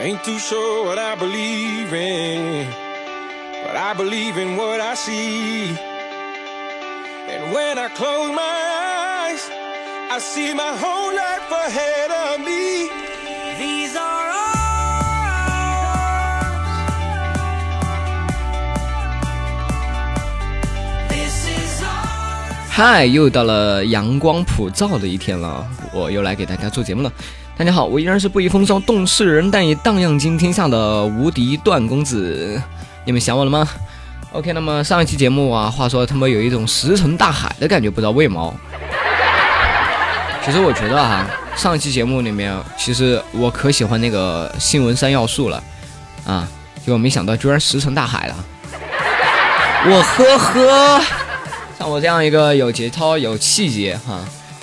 I ain't too sure what I believe in, but I believe in what I see. And when I close my eyes, I see my whole life ahead of me. These are ours. This is ours. 嗨，又到了阳光普照的一天了，我又来给大家做节目了。 大家好，我依然是不以风骚动世人，但以荡漾惊天下的无敌段公子。你们想我了吗？OK，那么上一期节目啊，话说他们有一种石沉大海的感觉，不知道为毛。其实我觉得哈、上一期节目里面，其实我可喜欢那个新闻三要素了啊，结果没想到居然石沉大海了。我呵呵。像我这样一个有节操、有气节哈，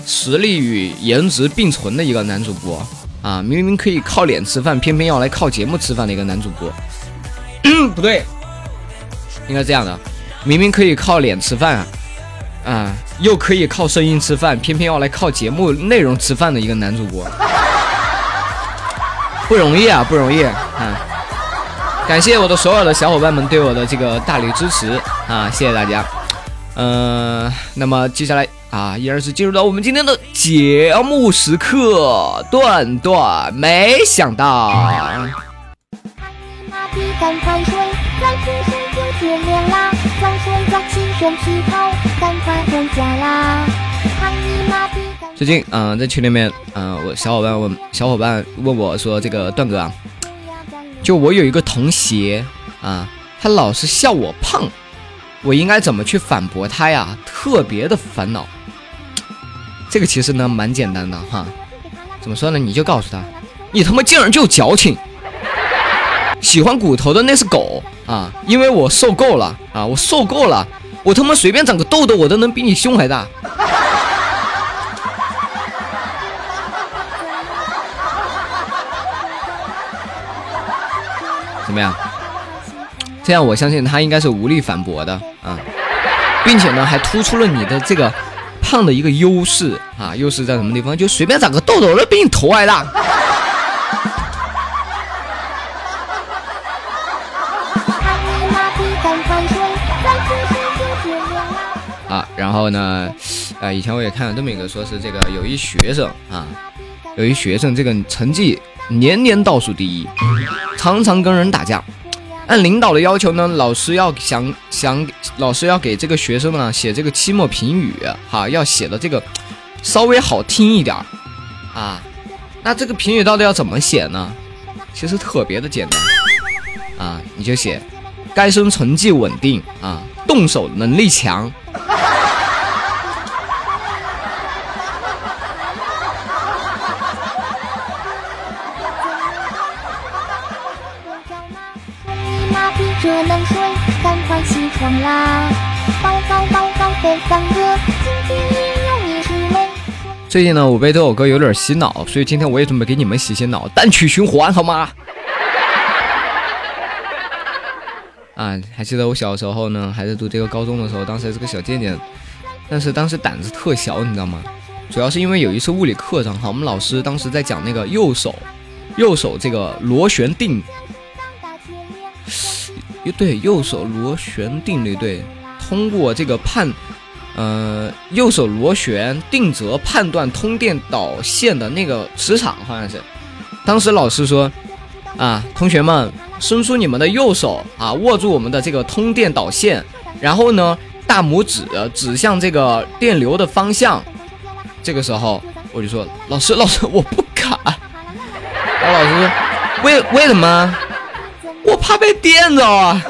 实力与颜值并存的一个男主播啊，明明可以靠脸吃饭，偏偏要来靠节目吃饭的一个男主播。不对，应该这样的，明明可以靠脸吃饭啊，啊，又可以靠声音吃饭，偏偏要来靠节目内容吃饭的一个男主播，不容易啊，不容易啊。感谢我的所有的小伙伴们对我的这个大力支持啊，谢谢大家。嗯，那么接下来啊，依然是进入到我们今天的节目时刻，段段没想到。最近嗯、呃在群里面嗯、呃我小伙伴问小伙伴问我说，这个段哥啊，就我有一个同学啊，他老是笑我胖，我应该怎么去反驳他呀？特别的烦恼。这个其实呢蛮简单的哈，怎么说呢？你就告诉他，你他妈竟然就矫情，喜欢骨头的那是狗啊！因为我受够了啊，我受够了，我他妈随便长个痘痘，我都能比你胸还大。怎么样？这样我相信他应该是无力反驳的啊，并且呢还突出了你的这个胖的一个优势啊，优势在什么地方？就随便长个痘痘都比你头还大。啊，然后呢，呃，以前我也看了这么一个，说是这个有一学生啊，有一学生这个成绩年年倒数第一，常常跟人打架。按领导的要求呢，老师要想想，老师要给这个学生呢写这个期末评语，哈，要写的这个稍微好听一点啊。那这个评语到底要怎么写呢？其实特别的简单啊，你就写该生成绩稳定啊，动手能力强。最近呢，我被这首歌有点洗脑，所以今天我也准备给你们洗洗脑，单曲循环好吗？啊，还记得我小时候呢，还在读这个高中的时候，当时还是个小贱贱，但是当时胆子特小，你知道吗？主要是因为有一次物理课上，哈，我们老师当时在讲那个右手，右手这个螺旋定，对，右手螺旋定律对，通过这个判，呃，右手螺旋定则判断通电导线的那个磁场，好像是。当时老师说，啊，同学们，伸出你们的右手啊，握住我们的这个通电导线，然后呢，大拇指指向这个电流的方向。这个时候我就说，老师，老师，我不敢。然 后老师说，为为什么？我怕被电着啊！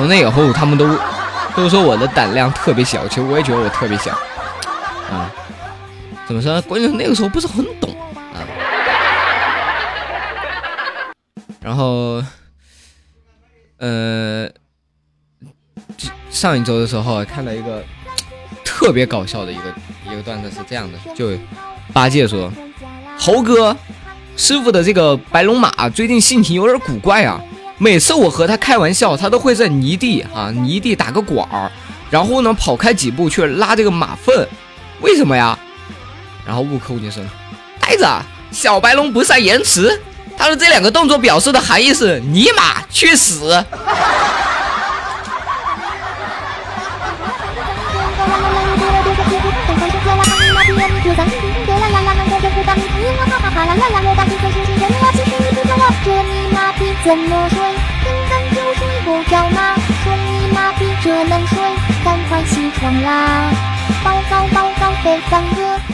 从那以后，他们都都说我的胆量特别小，其实我也觉得我特别小啊。怎么说呢？关键是那个时候不是很懂啊。然后，呃，上一周的时候看了一个特别搞笑的一个一个段子，是这样的，就八戒说：“猴哥，师傅的这个白龙马最近性情有点古怪啊。每次我和他开玩笑，他都会在泥地啊泥地打个滚儿，然后呢跑开几步去拉这个马粪，为什么呀？然后悟空就说：呆子，小白龙不善言辞。他的这两个动作表示的含义是：尼玛去死！怎么睡？快起床啦！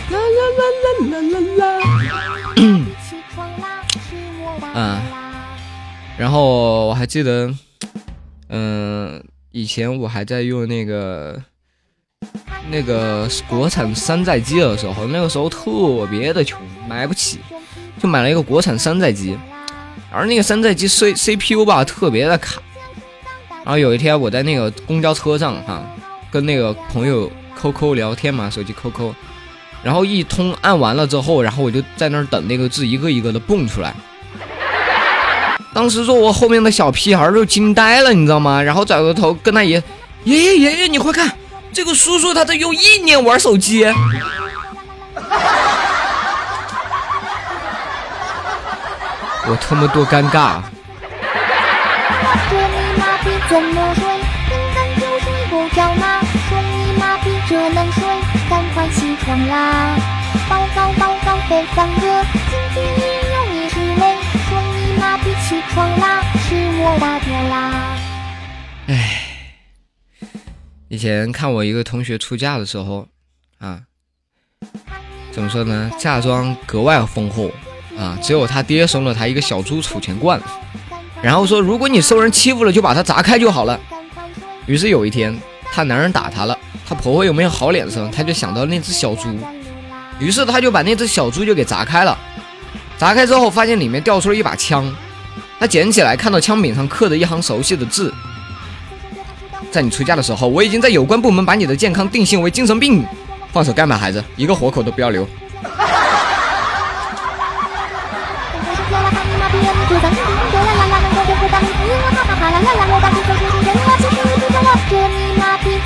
啦啦啦啦啦啦啦！起床啦，是我大嗯，然后我还记得，嗯、以前我还在用那个那个国产山寨机的时候，那个时候特别的穷，买不起，就买了一个国产山寨机。而那个山寨机 C CPU 吧特别的卡。然后有一天我在那个公交车上哈、跟那个朋友 QQ 聊天嘛，手机 QQ，然后一通按完了之后，然后我就在那儿等那个字一个一个的蹦出来。当时坐我后面的小屁孩儿就惊呆了，你知道吗？然后转过头跟他爷爷爷爷爷，你快看，这个叔叔他在用意念玩手机。我他妈多尴尬！啦！报告报告，北方哥，今天也有你是累？说你妈逼起床啦，是我大爹啦！以前看我一个同学出嫁的时候，啊，怎么说呢？嫁妆格外丰厚啊，只有他爹送了他一个小猪储钱罐，然后说如果你受人欺负了，就把它砸开就好了。于是有一天，她男人打她了，她婆婆有没有好脸色？她就想到那只小猪，于是她就把那只小猪就给砸开了。砸开之后，发现里面掉出了一把枪，她捡起来，看到枪柄上刻着一行熟悉的字：在你出嫁的时候，我已经在有关部门把你的健康定性为精神病。放手干吧，孩子，一个活口都不要留。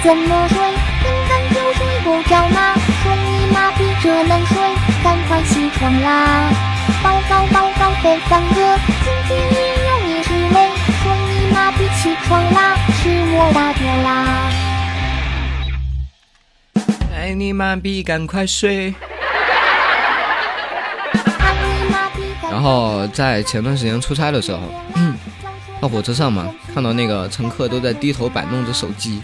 怎么睡？平凡就睡不着吗？说你妈逼这能睡？赶快起床啦！报告报告，北方哥，今天也有你是累？说你妈逼起床啦，是我大爹啦！爱，你妈逼，赶快睡。然后在前段时间出差的时候，到火车上嘛，看到那个乘客都在低头摆弄着手机，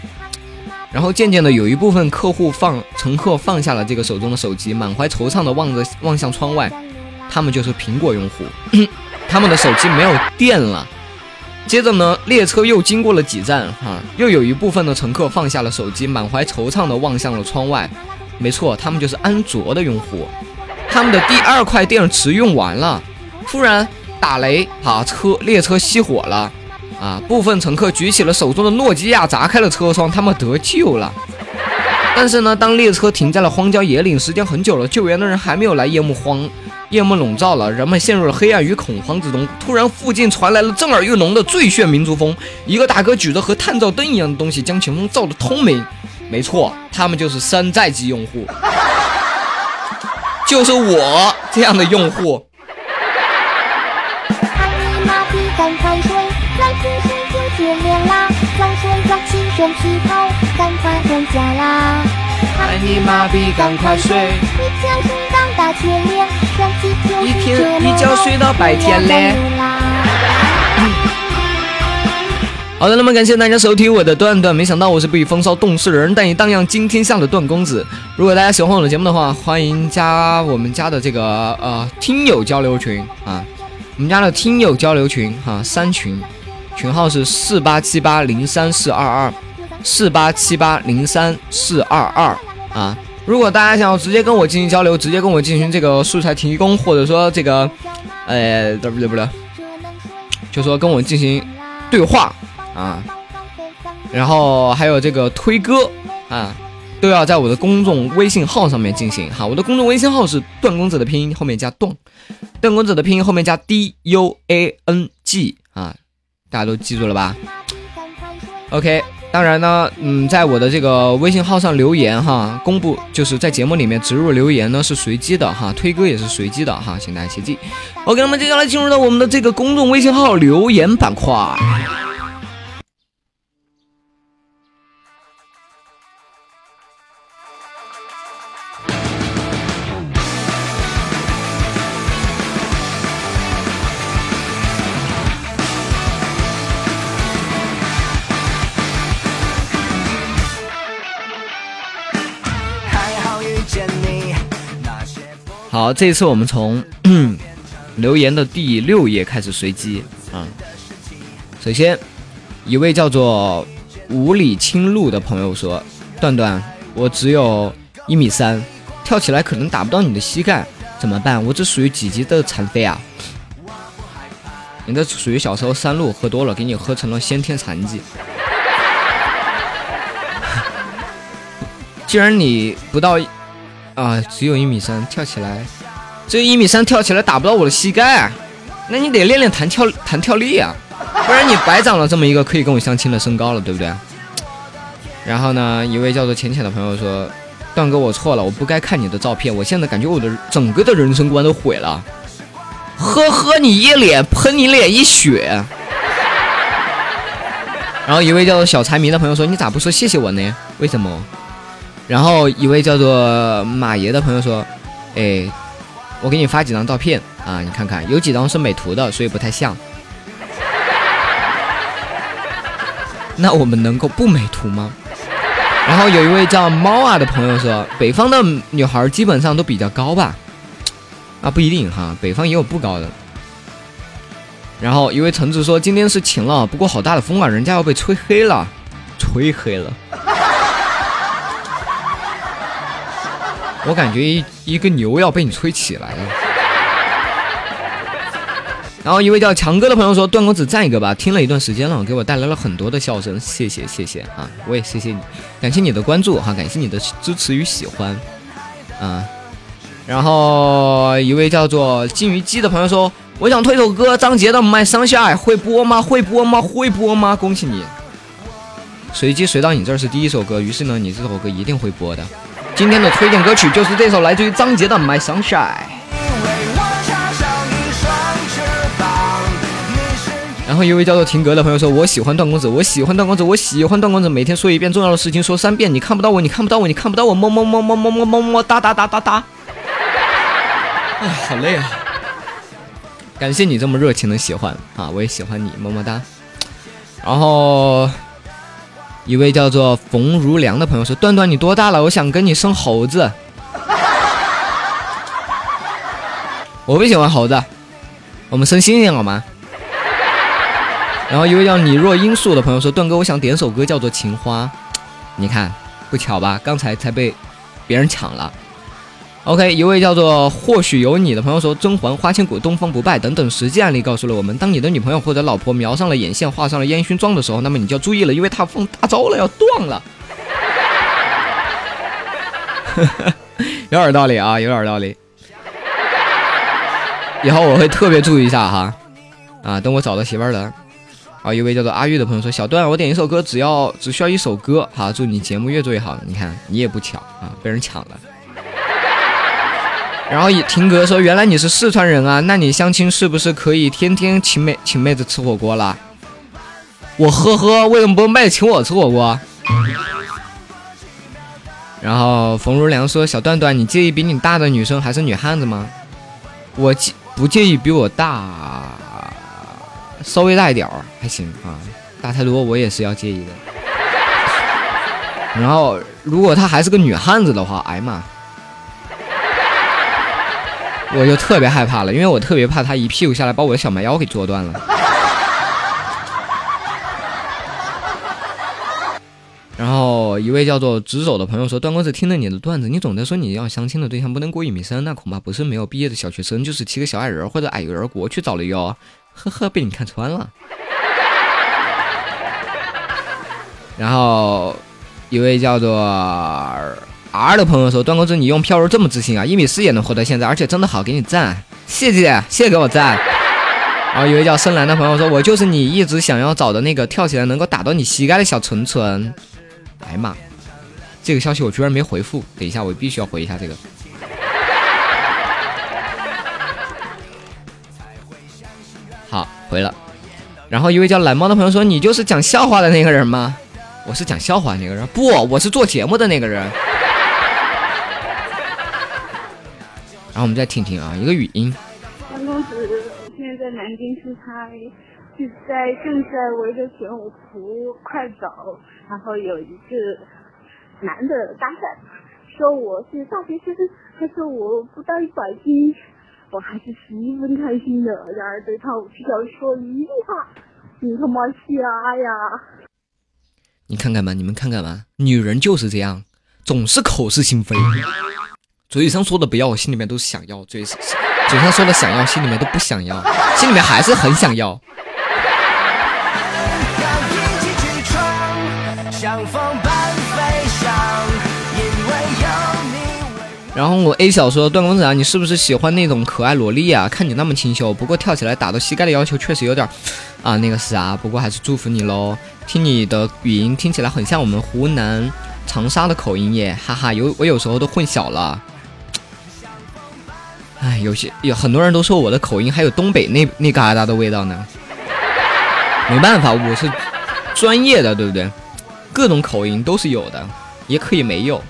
然后渐渐的有一部分客户放乘客放下了这个手中的手机，满怀惆怅的望着望向窗外，他们就是苹果用户，他们的手机没有电了。接着呢，列车又经过了几站，哈、又有一部分的乘客放下了手机，满怀惆怅的望向了窗外。没错，他们就是安卓的用户，他们的第二块电池用完了，突然打雷，啊，车列车熄火了，啊，部分乘客举起了手中的诺基亚，砸开了车窗，他们得救了。但是呢，当列车停在了荒郊野岭，时间很久了，救援的人还没有来，夜幕荒，夜幕笼罩了，人们陷入了黑暗与恐慌之中。突然，附近传来了震耳欲聋的最炫民族风，一个大哥举着和探照灯一样的东西，将前方照得通明。没错，他们就是山寨机用户，就是我这样的用户。身体好，赶快回家啦！喊你妈逼赶快睡一觉睡到大天亮，身体就是一天一觉睡到白天嘞啦。好的，那么感谢大家收听我的段段，没想到我是不以风骚动世人，但以荡漾惊天下的段公子。如果大家喜欢我的节目的话，欢迎加我们家的这个呃听友交流群啊，我们家的听友交流群哈、三群，群号是四八七八零三四二二，四八七八零三四二二啊。如果大家想要直接跟我进行交流，直接跟我进行这个素材提供，或者说这个，呃，不对不对，就说跟我进行对话啊，然后还有这个推歌啊，都要在我的公众微信号上面进行哈。我的公众微信号是段公子的拼音后面加段，段公子的拼音后面加 D U A N G 啊，大家都记住了吧？OK，当然呢，嗯，在我的这个微信号上留言哈，公布就是在节目里面植入留言呢是随机的哈，推歌也是随机的哈，请大家切记。OK，那么接下来进入到我们的这个公众微信号留言板块。好，这一次我们从留言的第六页开始随机啊。首先，一位叫做五里青路的朋友说：“段段，我只有一米三，跳起来可能打不到你的膝盖，怎么办？我这属于几级的残废啊？你这属于小时候山路喝多了，给你喝成了先天残疾。既然你不到。”啊，只有一米三，跳起来，这一米三，跳起来打不到我的膝盖，那你得练练弹跳弹跳力啊，不然你白长了这么一个可以跟我相亲的身高了，对不对？然后呢，一位叫做浅浅的朋友说：“段哥，我错了，我不该看你的照片，我现在感觉我的整个的人生观都毁了。”呵呵，你一脸喷你脸一血。然后一位叫做小财迷的朋友说：“你咋不说谢谢我呢？为什么？”然后一位叫做马爷的朋友说：“哎，我给你发几张照片啊，你看看，有几张是美图的，所以不太像。那我们能够不美图吗？”然后有一位叫猫啊的朋友说：“北方的女孩基本上都比较高吧？啊，不一定哈，北方也有不高的。”然后一位橙子说：“今天是晴了，不过好大的风啊，人家要被吹黑了，吹黑了。”我感觉一一个牛要被你吹起来了。然后一位叫强哥的朋友说：“段公子赞一个吧，听了一段时间了，给我带来了很多的笑声，谢谢谢谢啊！我也谢谢你，感谢你的关注哈，感谢你的支持与喜欢啊。”然后一位叫做金鱼姬的朋友说：“我想推首歌，张杰的《My Sunshine》，会播吗？会播吗？会播吗？恭喜你！随机随到你这儿是第一首歌，于是呢，你这首歌一定会播的。”今天的推荐歌曲就是这首来自于张杰的《My Sunshine》。然后一位叫做停格的朋友说：“我喜欢段公子，我喜欢段公子，我喜欢段公子。每天说一遍重要的事情，说三遍。你看不到我，你看不到我，你看不到我。么么么么么么么么哒哒哒哒哒。哎，好累啊！感谢你这么热情的喜欢啊，我也喜欢你，么么哒。然后。一位叫做冯如良的朋友说：“段段，你多大了？我想跟你生猴子。”我不喜欢猴子，我们生猩猩好吗？然后一位叫你若罂粟的朋友说：“段哥，我想点首歌，叫做《情花》。”你看，不巧吧？刚才才被别人抢了。OK，一位叫做或许有你的朋友说：“甄嬛、花千骨、东方不败等等实际案例告诉了我们，当你的女朋友或者老婆描上了眼线、画上了烟熏妆的时候，那么你就要注意了，因为她放大招了，要断了。有点道理啊，有点道理。以后我会特别注意一下哈。啊，等我找到媳妇儿了。啊，一位叫做阿玉的朋友说：“小段，我点一首歌，只要只需要一首歌。好，祝你节目越做越好。你看，你也不巧啊，被人抢了。”然后听哥说：“原来你是四川人啊，那你相亲是不是可以天天请妹请妹子吃火锅了？”我呵呵，为什么不妹子请我吃火锅？然后冯如良说：“小段段，你介意比你大的女生还是女汉子吗？”我介不介意比我大，稍微大一点儿还行啊，大太多我也是要介意的。然后如果她还是个女汉子的话，哎呀妈！我就特别害怕了，因为我特别怕他一屁股下来把我的小蛮腰给坐断了。然后一位叫做直走的朋友说：“段公子听了你的段子，你总在说你要相亲的对象不能过一米三，那恐怕不是没有毕业的小学生，就是骑个小矮人或者矮人国去找了哟。”呵呵，被你看穿了。然后一位叫做。R 的朋友说：“段公子，你用飘柔这么自信啊？一米四也能活到现在，而且真的好，给你赞，谢谢，谢谢给我赞。”然后有一位叫深蓝的朋友说：“我就是你一直想要找的那个跳起来能够打到你膝盖的小纯纯。”哎呀妈，这个消息我居然没回复，等一下我必须要回一下这个。好，回了。然后一位叫蓝猫的朋友说：“你就是讲笑话的那个人吗？”我是讲笑话那个人，不，我是做节目的那个人。然后我们再听听啊，一个语音。张公子，我现在在南京出差，就在正在围着玄武湖快走，然后有一个男的搭讪，说我是大学生，他说我不到一百斤。我还是十分开心的，然而对他只想说一句话：你他妈瞎呀！你看看吧，你们看看吧，女人就是这样，总是口是心非，嘴上说的不要，我心里面都是想要；嘴嘴上说的想要，心里面都不想要，心里面还是很想要。然后我 A 小说段公子啊，你是不是喜欢那种可爱萝莉啊？看你那么清秀，不过跳起来打到膝盖的要求确实有点啊那个啥，不过还是祝福你喽。听你的语音听起来很像我们湖南长沙的口音耶，哈哈，有我有时候都混淆了。哎，有些有很多人都说我的口音还有东北那那嘎达的味道呢。没办法，我是专业的，对不对？各种口音都是有的，也可以没有。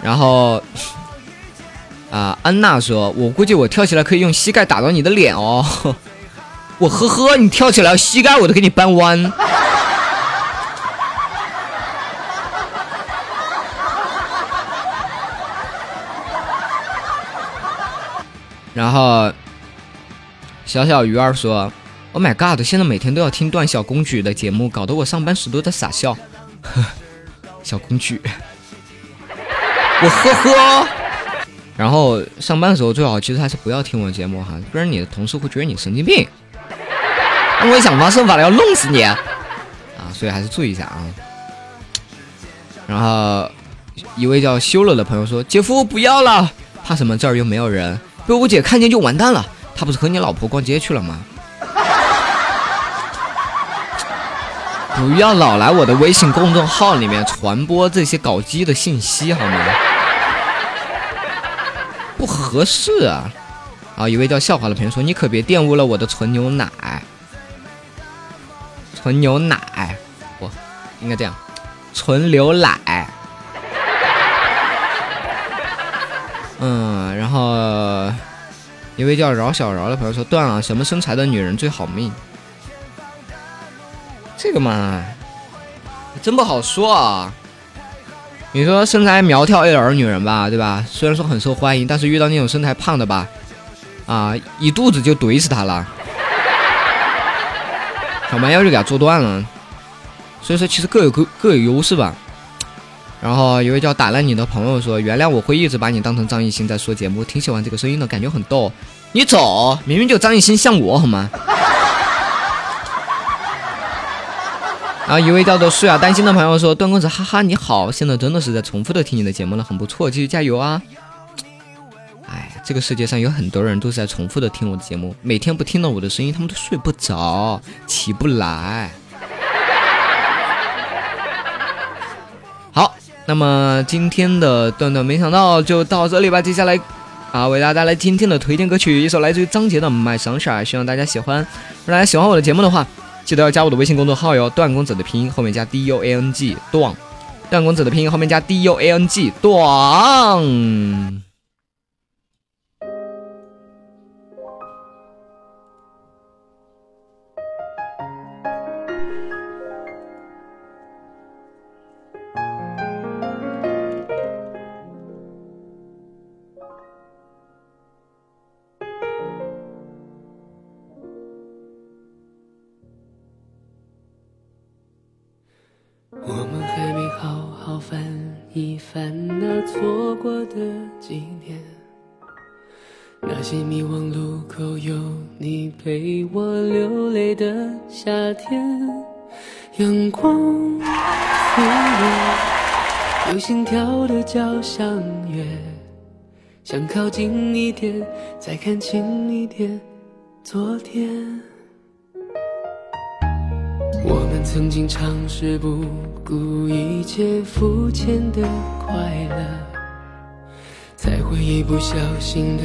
然后，啊，安娜说：“我估计我跳起来可以用膝盖打到你的脸哦。”我呵呵，你跳起来膝盖我都给你扳弯。然后，小小鱼儿说：“Oh my god！现在每天都要听段小公举的节目，搞得我上班时都在傻笑。”小公举。我呵呵，然后上班的时候最好其实还是不要听我节目哈，不然你的同事会觉得你神经病，他们会想方设法的要弄死你啊，所以还是注意一下啊。然后一位叫修了的朋友说：“姐夫不要了，怕什么？这儿又没有人，被我姐看见就完蛋了。他不是和你老婆逛街去了吗？” 不要老来我的微信公众号里面传播这些搞基的信息好吗？不合适啊！啊，一位叫笑话的朋友说：“你可别玷污了我的纯牛奶，纯牛奶，不，应该这样，纯牛奶。”嗯，然后一位叫饶小饶的朋友说：“断了，什么身材的女人最好命？”这个嘛，真不好说啊。你说身材苗条一点的女人吧，对吧？虽然说很受欢迎，但是遇到那种身材胖的吧，啊，一肚子就怼死她了，小蛮腰就给他做断了。所以说，其实各有各各有优势吧。然后一位叫打烂你的朋友说：“原谅我会一直把你当成张艺兴在说节目，挺喜欢这个声音的感觉很逗。”你走，明明就张艺兴像我好吗？然后一位叫做舒雅担心的朋友说：“段公子，哈哈，你好，现在真的是在重复的听你的节目了，很不错，继续加油啊！”哎，这个世界上有很多人都是在重复的听我的节目，每天不听到我的声音，他们都睡不着，起不来。好，那么今天的段段没想到就到这里吧，接下来啊，为大家带来今天的推荐歌曲，一首来自于张杰的《My Sunshine》，希望大家喜欢。如果大家喜欢我的节目的话，记得要加我的微信公众号哟，段公子的拼音后面加 D U A N G 段，段公子的拼音后面加 D U A N G 段。相约，想靠近一点，再看清一点，昨天。我们曾经尝试不顾一切肤浅的快乐，才会一不小心的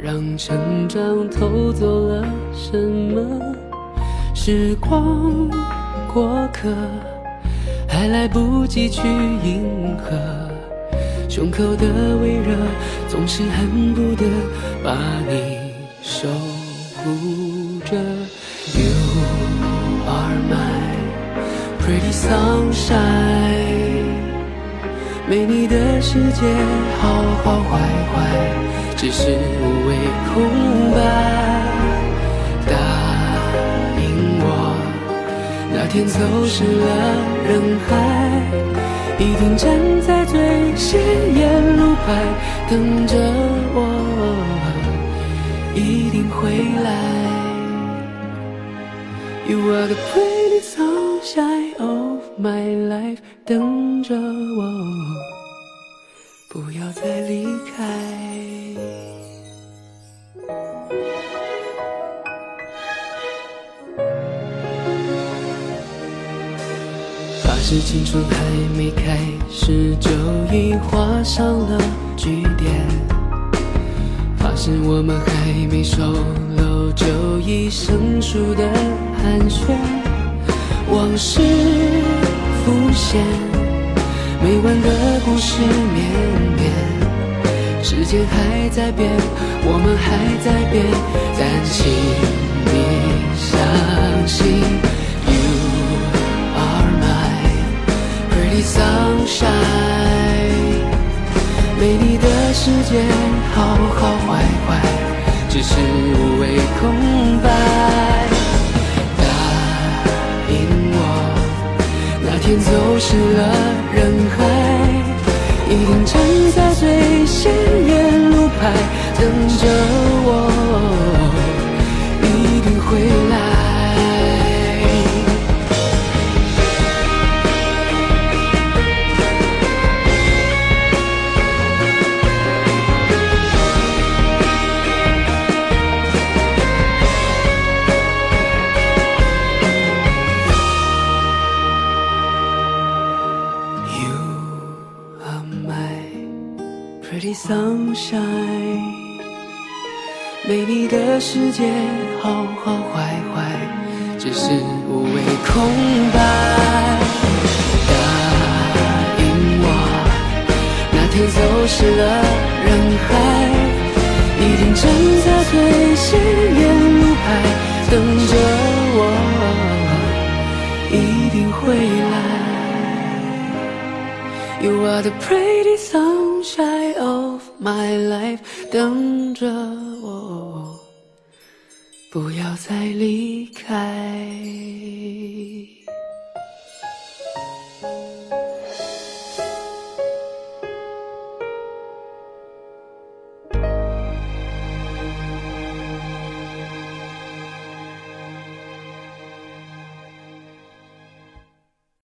让成长偷走了什么。时光过客，还来不及去迎合，胸口的微热总是恨不得把你守护着。You are my pretty sunshine，没你的世界好好坏坏，只是无谓空白。答应我，那天走失了人海，一定站在最显眼路牌等着我，一定会来。You are the pretty sunshine of my life，等着我，不要再离开。是青春还没开始就已画上了句点。发誓我们还没熟络就已生疏的寒暄，往事浮现，没完的故事绵绵，时间还在变，我们还在变，但请你相信 sunshine。没你的世界好好坏坏，只是无谓空白。答应我，那天走失了人海，一定界好好坏坏，只是无谓空白。答应我，那天走失了人海，一定站在最显眼路牌等着我，一定会来。You are the pretty sunshine of my life，等着，不要再离开。